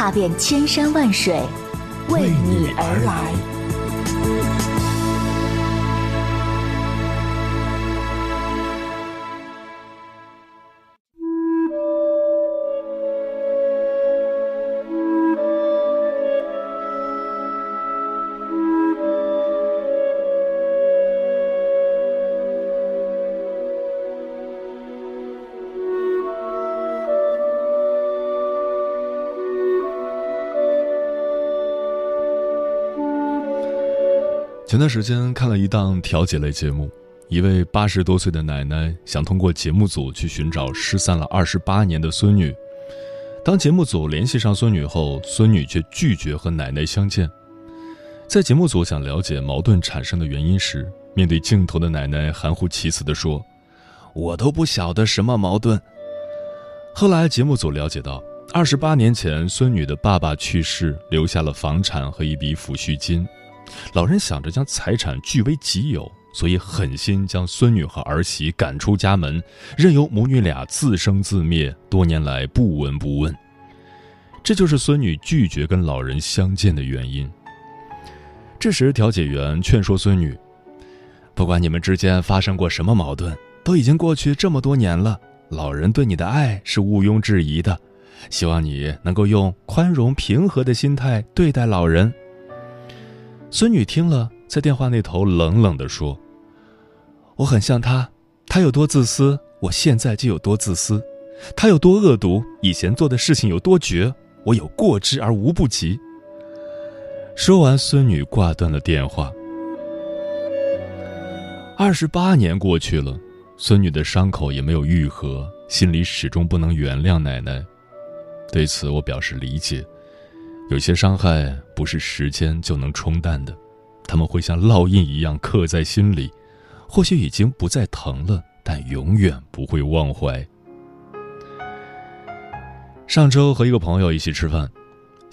踏遍千山万水，为你而来。前段时间看了一档调解类节目，一位八十多岁的奶奶想通过节目组去寻找失散了二十八年的孙女。当节目组联系上孙女后，孙女却拒绝和奶奶相见。在节目组想了解矛盾产生的原因时，面对镜头的奶奶含糊其辞地说：“我都不晓得什么矛盾。”后来节目组了解到，二十八年前孙女的爸爸去世，留下了房产和一笔抚恤金。老人想着将财产据为己有，所以狠心将孙女和儿媳赶出家门，任由母女俩自生自灭，多年来不闻不问。这就是孙女拒绝跟老人相见的原因。这时，调解员劝说孙女：“不管你们之间发生过什么矛盾，都已经过去这么多年了，老人对你的爱是毋庸置疑的，希望你能够用宽容平和的心态对待老人。”孙女听了，在电话那头冷冷地说：“我很像他，他有多自私，我现在就有多自私；他有多恶毒，以前做的事情有多绝，我有过之而无不及。”说完，孙女挂断了电话。二十八年过去了，孙女的伤口也没有愈合，心里始终不能原谅奶奶。对此，我表示理解。有些伤害不是时间就能冲淡的，他们会像烙印一样刻在心里，或许已经不再疼了，但永远不会忘怀。上周和一个朋友一起吃饭，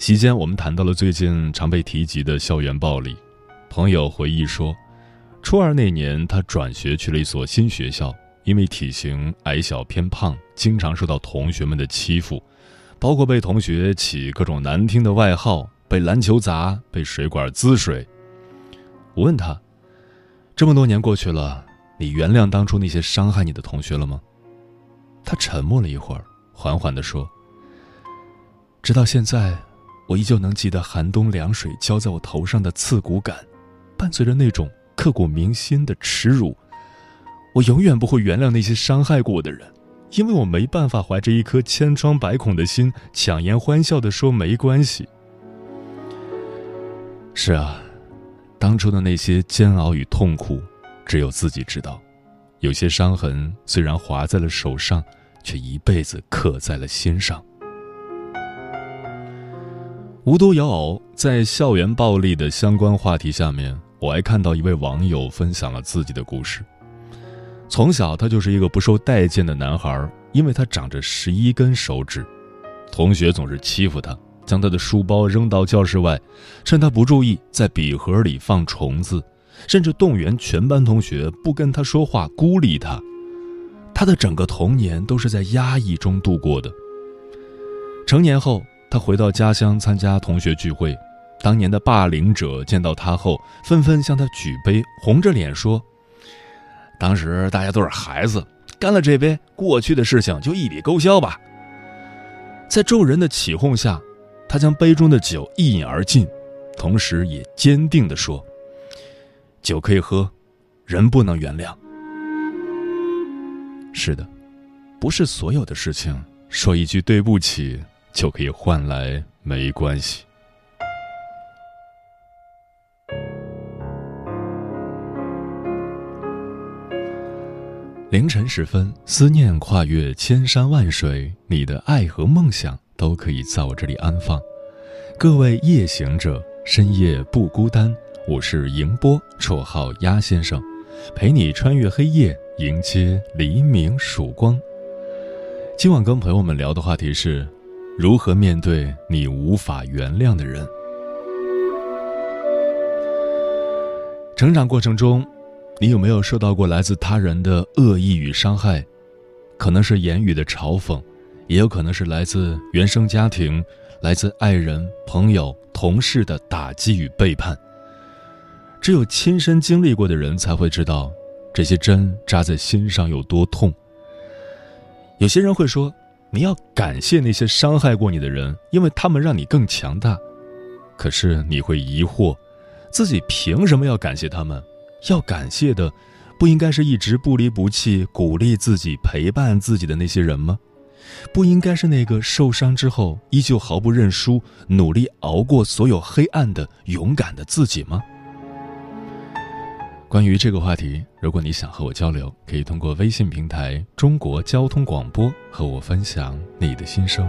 席间我们谈到了最近常被提及的校园暴力。朋友回忆说，初二那年他转学去了一所新学校，因为体型矮小偏胖，经常受到同学们的欺负。包括被同学起各种难听的外号，被篮球砸，被水管滋水。我问他：“这么多年过去了，你原谅当初那些伤害你的同学了吗？”他沉默了一会儿，缓缓地说：“直到现在，我依旧能记得寒冬凉水浇在我头上的刺骨感，伴随着那种刻骨铭心的耻辱。我永远不会原谅那些伤害过我的人。”因为我没办法怀着一颗千疮百孔的心，强颜欢笑地说没关系。是啊，当初的那些煎熬与痛苦，只有自己知道。有些伤痕虽然划在了手上，却一辈子刻在了心上。无独有偶，在校园暴力的相关话题下面，我还看到一位网友分享了自己的故事。从小，他就是一个不受待见的男孩，因为他长着十一根手指，同学总是欺负他，将他的书包扔到教室外，趁他不注意，在笔盒里放虫子，甚至动员全班同学不跟他说话，孤立他。他的整个童年都是在压抑中度过的。成年后，他回到家乡参加同学聚会，当年的霸凌者见到他后，纷纷向他举杯，红着脸说。当时大家都是孩子，干了这杯，过去的事情就一笔勾销吧。在众人的起哄下，他将杯中的酒一饮而尽，同时也坚定地说：“酒可以喝，人不能原谅。”是的，不是所有的事情说一句对不起就可以换来没关系。凌晨时分，思念跨越千山万水，你的爱和梦想都可以在我这里安放。各位夜行者，深夜不孤单。我是迎波，绰号鸭先生，陪你穿越黑夜，迎接黎明曙光。今晚跟朋友们聊的话题是：如何面对你无法原谅的人。成长过程中，你有没有受到过来自他人的恶意与伤害？可能是言语的嘲讽，也有可能是来自原生家庭、来自爱人、朋友、同事的打击与背叛。只有亲身经历过的人才会知道，这些针扎在心上有多痛。有些人会说，你要感谢那些伤害过你的人，因为他们让你更强大。可是你会疑惑，自己凭什么要感谢他们？要感谢的。不应该是一直不离不弃、鼓励自己、陪伴自己的那些人吗？不应该是那个受伤之后依旧毫不认输、努力熬过所有黑暗的勇敢的自己吗？关于这个话题，如果你想和我交流，可以通过微信平台“中国交通广播”和我分享你的心声。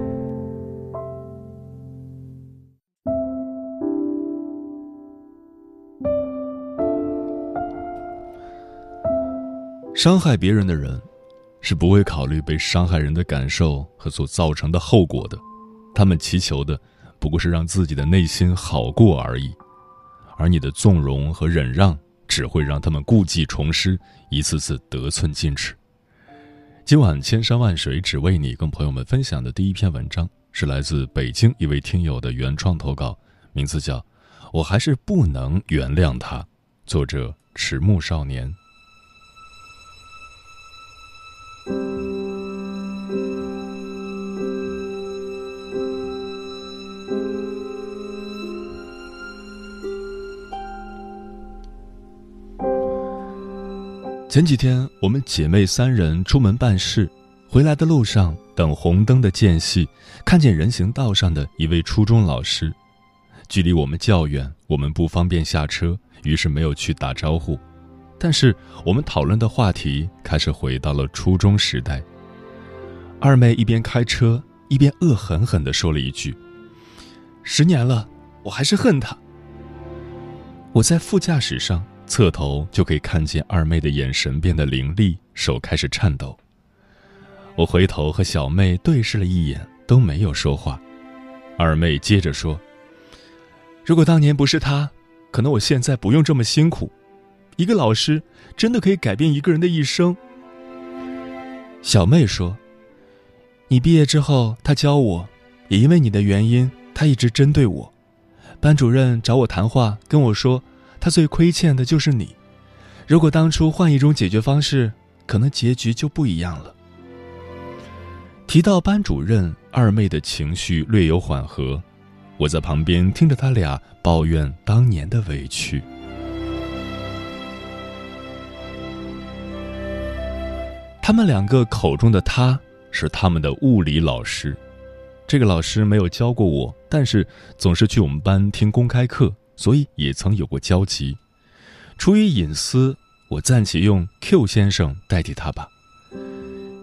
伤害别人的人，是不会考虑被伤害人的感受和所造成的后果的。他们祈求的，不过是让自己的内心好过而已。而你的纵容和忍让，只会让他们故技重施，一次次得寸进尺。今晚千山万水只为你，跟朋友们分享的第一篇文章，是来自北京一位听友的原创投稿，名字叫《我还是不能原谅他》，作者迟暮少年。前几天，我们姐妹三人出门办事，回来的路上等红灯的间隙，看见人行道上的一位初中老师，距离我们较远，我们不方便下车，于是没有去打招呼。但是我们讨论的话题开始回到了初中时代。二妹一边开车，一边恶狠狠地说了一句：“十年了，我还是恨他。”我在副驾驶上。侧头就可以看见二妹的眼神变得凌厉，手开始颤抖。我回头和小妹对视了一眼，都没有说话。二妹接着说：“如果当年不是他，可能我现在不用这么辛苦。一个老师真的可以改变一个人的一生。”小妹说：“你毕业之后，他教我，也因为你的原因，他一直针对我。班主任找我谈话，跟我说。”他最亏欠的就是你，如果当初换一种解决方式，可能结局就不一样了。提到班主任，二妹的情绪略有缓和，我在旁边听着他俩抱怨当年的委屈。他们两个口中的他是他们的物理老师，这个老师没有教过我，但是总是去我们班听公开课。所以也曾有过交集，出于隐私，我暂且用 Q 先生代替他吧。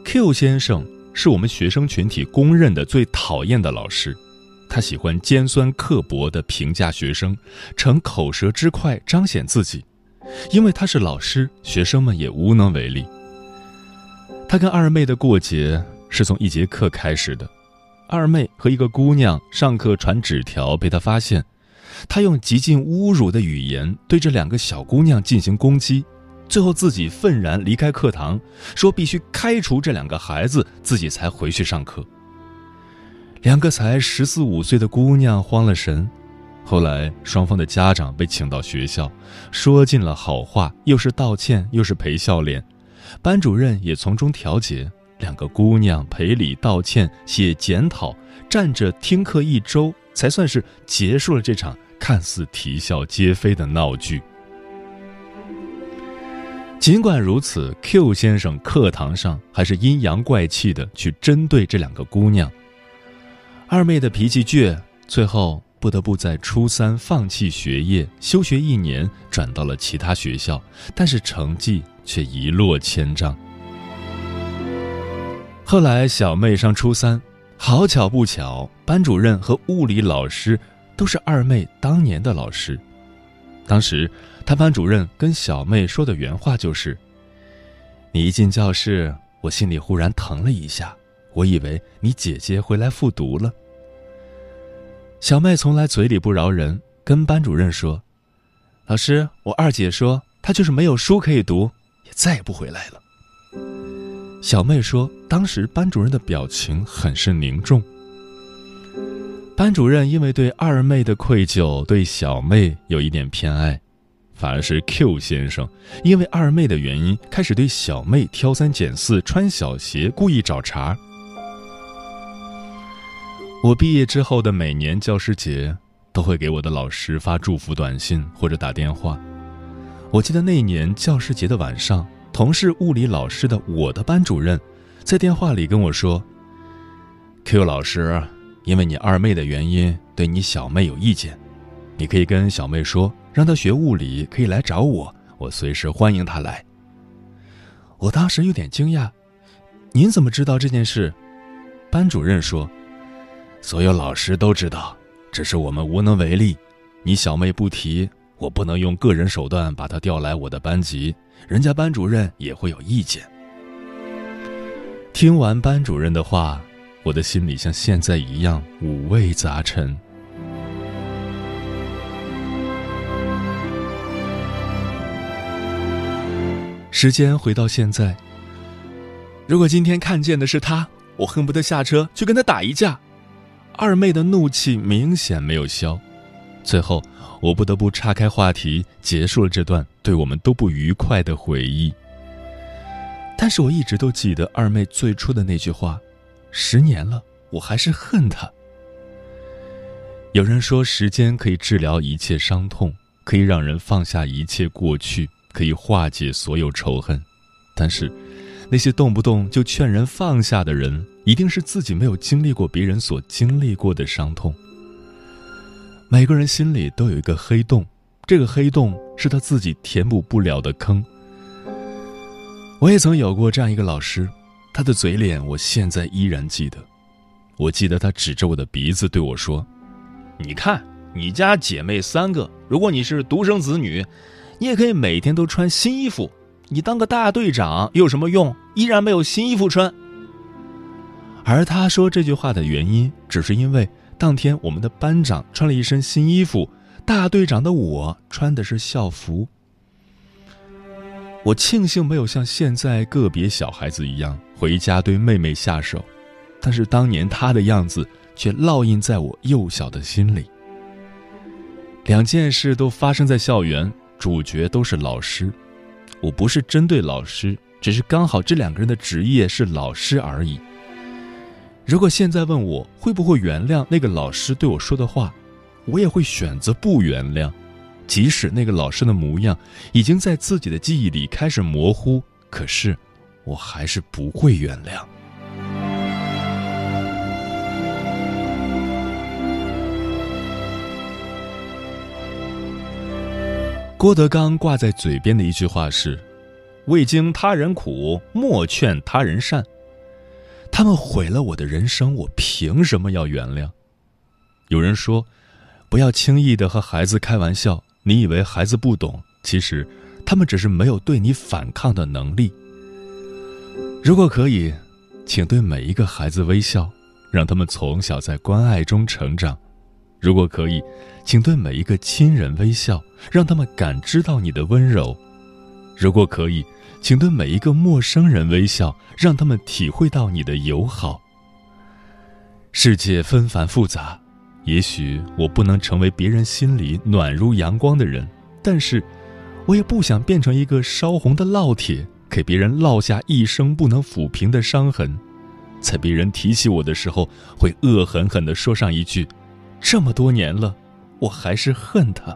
Q 先生是我们学生群体公认的最讨厌的老师，他喜欢尖酸刻薄的评价学生，逞口舌之快彰显自己，因为他是老师，学生们也无能为力。他跟二妹的过节是从一节课开始的。二妹和一个姑娘上课传纸条，被他发现，他用极尽侮辱的语言对这两个小姑娘进行攻击，最后自己愤然离开课堂，说必须开除这两个孩子，自己才回去上课。两个才十四五岁的姑娘慌了神，后来双方的家长被请到学校，说尽了好话，又是道歉又是赔笑脸，班主任也从中调解。两个姑娘赔礼道歉、写检讨，站着听课一周，才算是结束了这场看似啼笑皆非的闹剧。尽管如此，Q 先生课堂上还是阴阳怪气的去针对这两个姑娘。二妹的脾气倔，最后不得不在初三放弃学业，休学一年，转到了其他学校，但是成绩却一落千丈。后来，小妹上初三，好巧不巧，班主任和物理老师都是二妹当年的老师。当时，他班主任跟小妹说的原话就是：“你一进教室，我心里忽然疼了一下，我以为你姐姐回来复读了。”小妹从来嘴里不饶人，跟班主任说：“老师，我二姐说她就是没有书可以读，也再也不回来了。”小妹说：“当时班主任的表情很是凝重。班主任因为对二妹的愧疚，对小妹有一点偏爱，反而是 Q 先生因为二妹的原因，开始对小妹挑三拣四，穿小鞋，故意找茬。”我毕业之后的每年教师节，都会给我的老师发祝福短信或者打电话。我记得那一年教师节的晚上。同是物理老师的我的班主任，在电话里跟我说：“Q 老师，因为你二妹的原因，对你小妹有意见，你可以跟小妹说，让她学物理可以来找我，我随时欢迎她来。”我当时有点惊讶：“您怎么知道这件事？”班主任说：“所有老师都知道，只是我们无能为力。你小妹不提，我不能用个人手段把他调来我的班级。”人家班主任也会有意见。听完班主任的话，我的心里像现在一样五味杂陈。时间回到现在，如果今天看见的是他，我恨不得下车去跟他打一架。二妹的怒气明显没有消，最后。我不得不岔开话题，结束了这段对我们都不愉快的回忆。但是我一直都记得二妹最初的那句话：“十年了，我还是恨他。”有人说，时间可以治疗一切伤痛，可以让人放下一切过去，可以化解所有仇恨。但是，那些动不动就劝人放下的人，一定是自己没有经历过别人所经历过的伤痛。每个人心里都有一个黑洞，这个黑洞是他自己填补不了的坑。我也曾有过这样一个老师，他的嘴脸我现在依然记得。我记得他指着我的鼻子对我说：“你看，你家姐妹三个，如果你是独生子女，你也可以每天都穿新衣服。你当个大队长有什么用？依然没有新衣服穿。”而他说这句话的原因，只是因为。当天，我们的班长穿了一身新衣服，大队长的我穿的是校服。我庆幸没有像现在个别小孩子一样回家对妹妹下手，但是当年他的样子却烙印在我幼小的心里。两件事都发生在校园，主角都是老师。我不是针对老师，只是刚好这两个人的职业是老师而已。如果现在问我会不会原谅那个老师对我说的话，我也会选择不原谅，即使那个老师的模样已经在自己的记忆里开始模糊，可是我还是不会原谅。郭德纲挂在嘴边的一句话是：“未经他人苦，莫劝他人善。”他们毁了我的人生，我凭什么要原谅？有人说，不要轻易的和孩子开玩笑。你以为孩子不懂，其实他们只是没有对你反抗的能力。如果可以，请对每一个孩子微笑，让他们从小在关爱中成长；如果可以，请对每一个亲人微笑，让他们感知到你的温柔；如果可以，请对每一个陌生人微笑，让他们体会到你的友好。世界纷繁复杂，也许我不能成为别人心里暖如阳光的人，但是。我也不想变成一个烧红的烙铁，给别人烙下一生不能抚平的伤痕，在别人提起我的时候，会恶狠狠地说上一句：“这么多年了，我还是恨他。”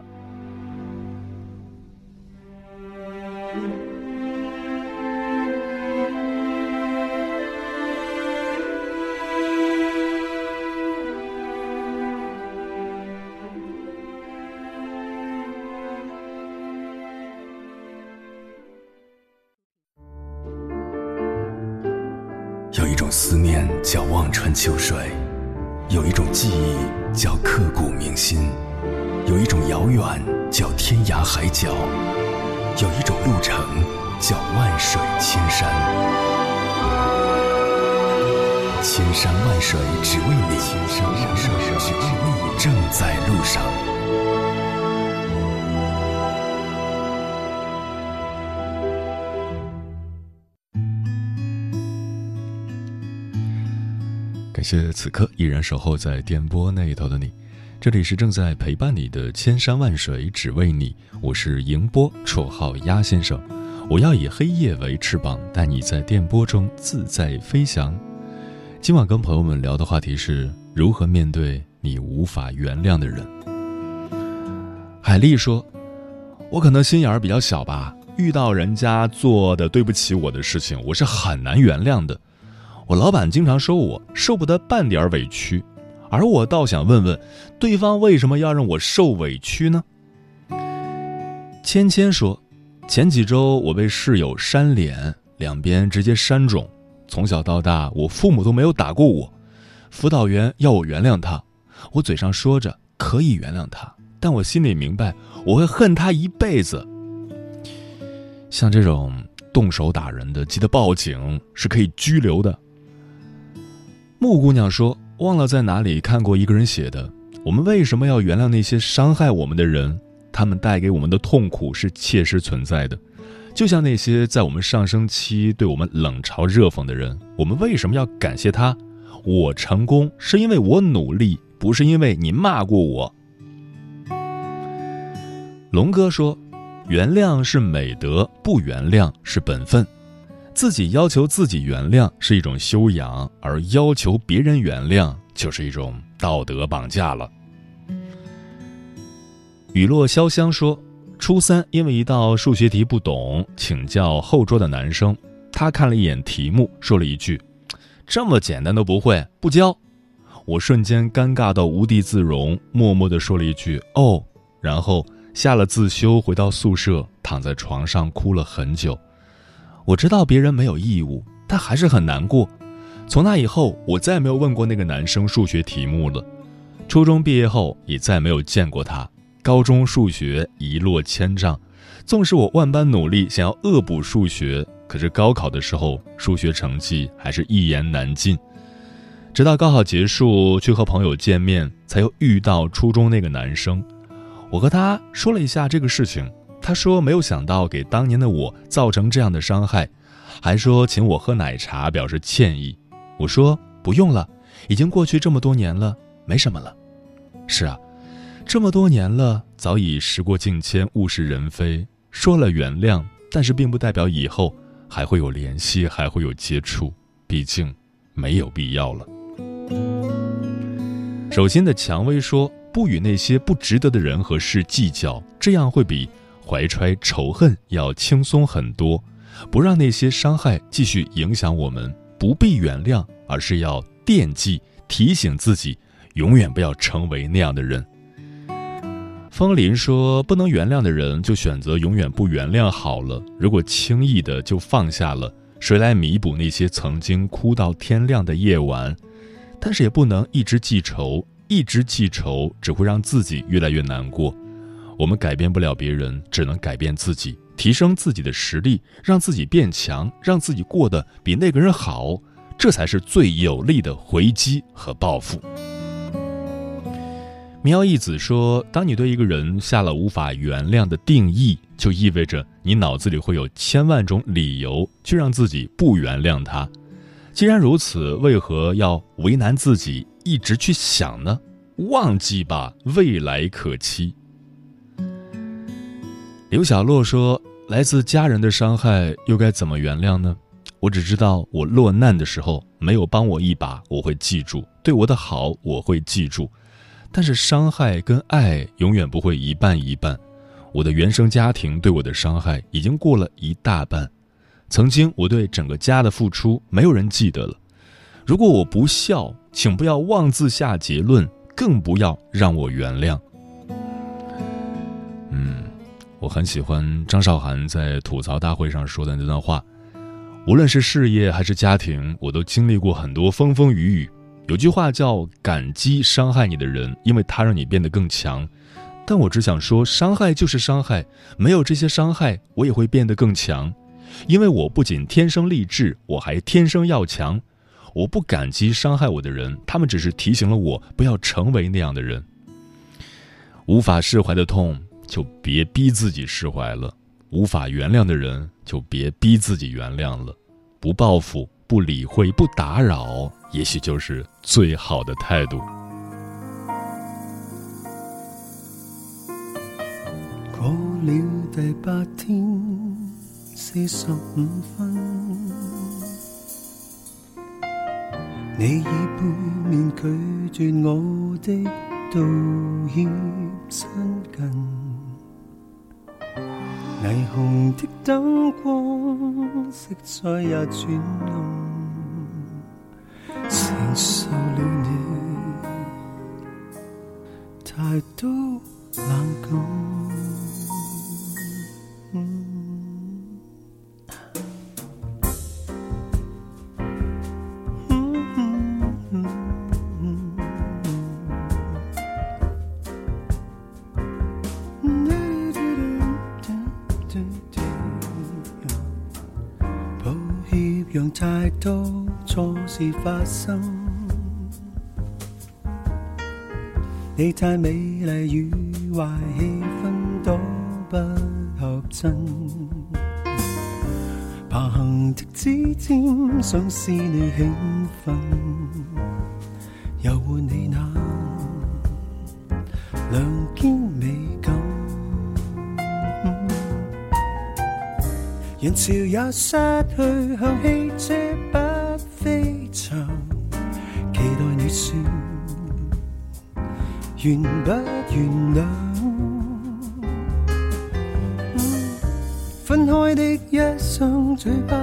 有一种遥远叫天涯海角，有一种路程叫万水千山。千山万水只为你，千山万水只为你，正在路上。感谢此刻依然守候在电波那一头的你，这里是正在陪伴你的千山万水只为你，我是迎波，绰号鸭先生。我要以黑夜为翅膀，带你在电波中自在飞翔。今晚跟朋友们聊的话题是如何面对你无法原谅的人。海丽说：“我可能心眼儿比较小吧，遇到人家做的对不起我的事情，我是很难原谅的。”我老板经常说我受不得半点委屈，而我倒想问问，对方为什么要让我受委屈呢？芊芊说，前几周我被室友扇脸，两边直接扇肿。从小到大，我父母都没有打过我。辅导员要我原谅他，我嘴上说着可以原谅他，但我心里明白我会恨他一辈子。像这种动手打人的，记得报警，是可以拘留的。木姑娘说：“忘了在哪里看过一个人写的，我们为什么要原谅那些伤害我们的人？他们带给我们的痛苦是切实存在的，就像那些在我们上升期对我们冷嘲热讽的人，我们为什么要感谢他？我成功是因为我努力，不是因为你骂过我。”龙哥说：“原谅是美德，不原谅是本分。”自己要求自己原谅是一种修养，而要求别人原谅就是一种道德绑架了。雨落潇湘说，初三因为一道数学题不懂，请教后桌的男生，他看了一眼题目，说了一句：“这么简单都不会，不教。”我瞬间尴尬到无地自容，默默的说了一句：“哦。”然后下了自修，回到宿舍，躺在床上哭了很久。我知道别人没有义务，但还是很难过。从那以后，我再也没有问过那个男生数学题目了。初中毕业后，也再没有见过他。高中数学一落千丈，纵使我万般努力想要恶补数学，可是高考的时候，数学成绩还是一言难尽。直到高考结束，去和朋友见面，才又遇到初中那个男生。我和他说了一下这个事情。他说：“没有想到给当年的我造成这样的伤害，还说请我喝奶茶表示歉意。”我说：“不用了，已经过去这么多年了，没什么了。”是啊，这么多年了，早已时过境迁，物是人非。说了原谅，但是并不代表以后还会有联系，还会有接触。毕竟没有必要了。手心的蔷薇说：“不与那些不值得的人和事计较，这样会比……”怀揣仇恨要轻松很多，不让那些伤害继续影响我们，不必原谅，而是要惦记，提醒自己，永远不要成为那样的人。风林说：“不能原谅的人，就选择永远不原谅好了。如果轻易的就放下了，谁来弥补那些曾经哭到天亮的夜晚？但是也不能一直记仇，一直记仇只会让自己越来越难过。”我们改变不了别人，只能改变自己，提升自己的实力，让自己变强，让自己过得比那个人好，这才是最有力的回击和报复。喵一子说：“当你对一个人下了无法原谅的定义，就意味着你脑子里会有千万种理由去让自己不原谅他。既然如此，为何要为难自己，一直去想呢？忘记吧，未来可期。”刘小洛说：“来自家人的伤害，又该怎么原谅呢？我只知道，我落难的时候没有帮我一把，我会记住；对我的好，我会记住。”但是伤害跟爱永远不会一半一半，我的原生家庭对我的伤害已经过了一大半，曾经我对整个家的付出没有人记得了。如果我不孝，请不要妄自下结论，更不要让我原谅。嗯，我很喜欢张韶涵在吐槽大会上说的那段话，无论是事业还是家庭，我都经历过很多风风雨雨。有句话叫“感激伤害你的人，因为他让你变得更强。”但我只想说，伤害就是伤害，没有这些伤害，我也会变得更强。因为我不仅天生丽质，我还天生要强。我不感激伤害我的人，他们只是提醒了我不要成为那样的人。无法释怀的痛，就别逼自己释怀了；无法原谅的人，就别逼自己原谅了。不报复，不理会，不打扰。也许就是最好的态度。过了第八天四十五分，你以背面拒绝我的道歉亲近，霓虹的灯光色彩也转暗。承受了你太多冷感。生，你太美丽与坏气氛都不合衬，爬行的指尖想使你兴奋，又换你那两肩美感。人潮也失去向汽车原不原谅。分开的一双嘴巴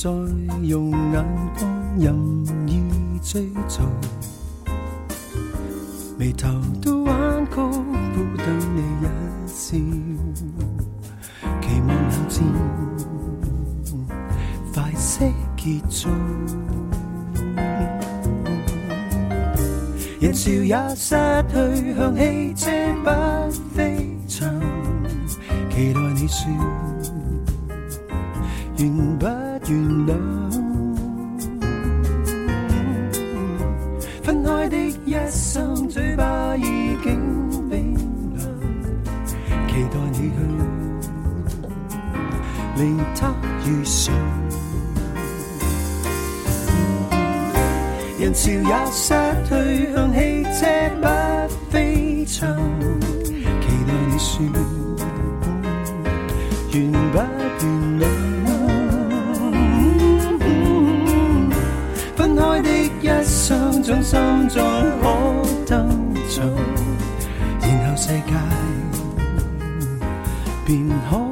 再用眼光任意追逐，眉头都弯曲，不等你一笑，期望冷战快些结束。人潮也失去向汽车不飞翔，期待你说原不。原谅，分开的一生，嘴巴已经冰凉，期待你去令他遇上。人潮也失去向汽车不飞翔，期待你。说，原不原谅。掌心中可得做，然后世界便可。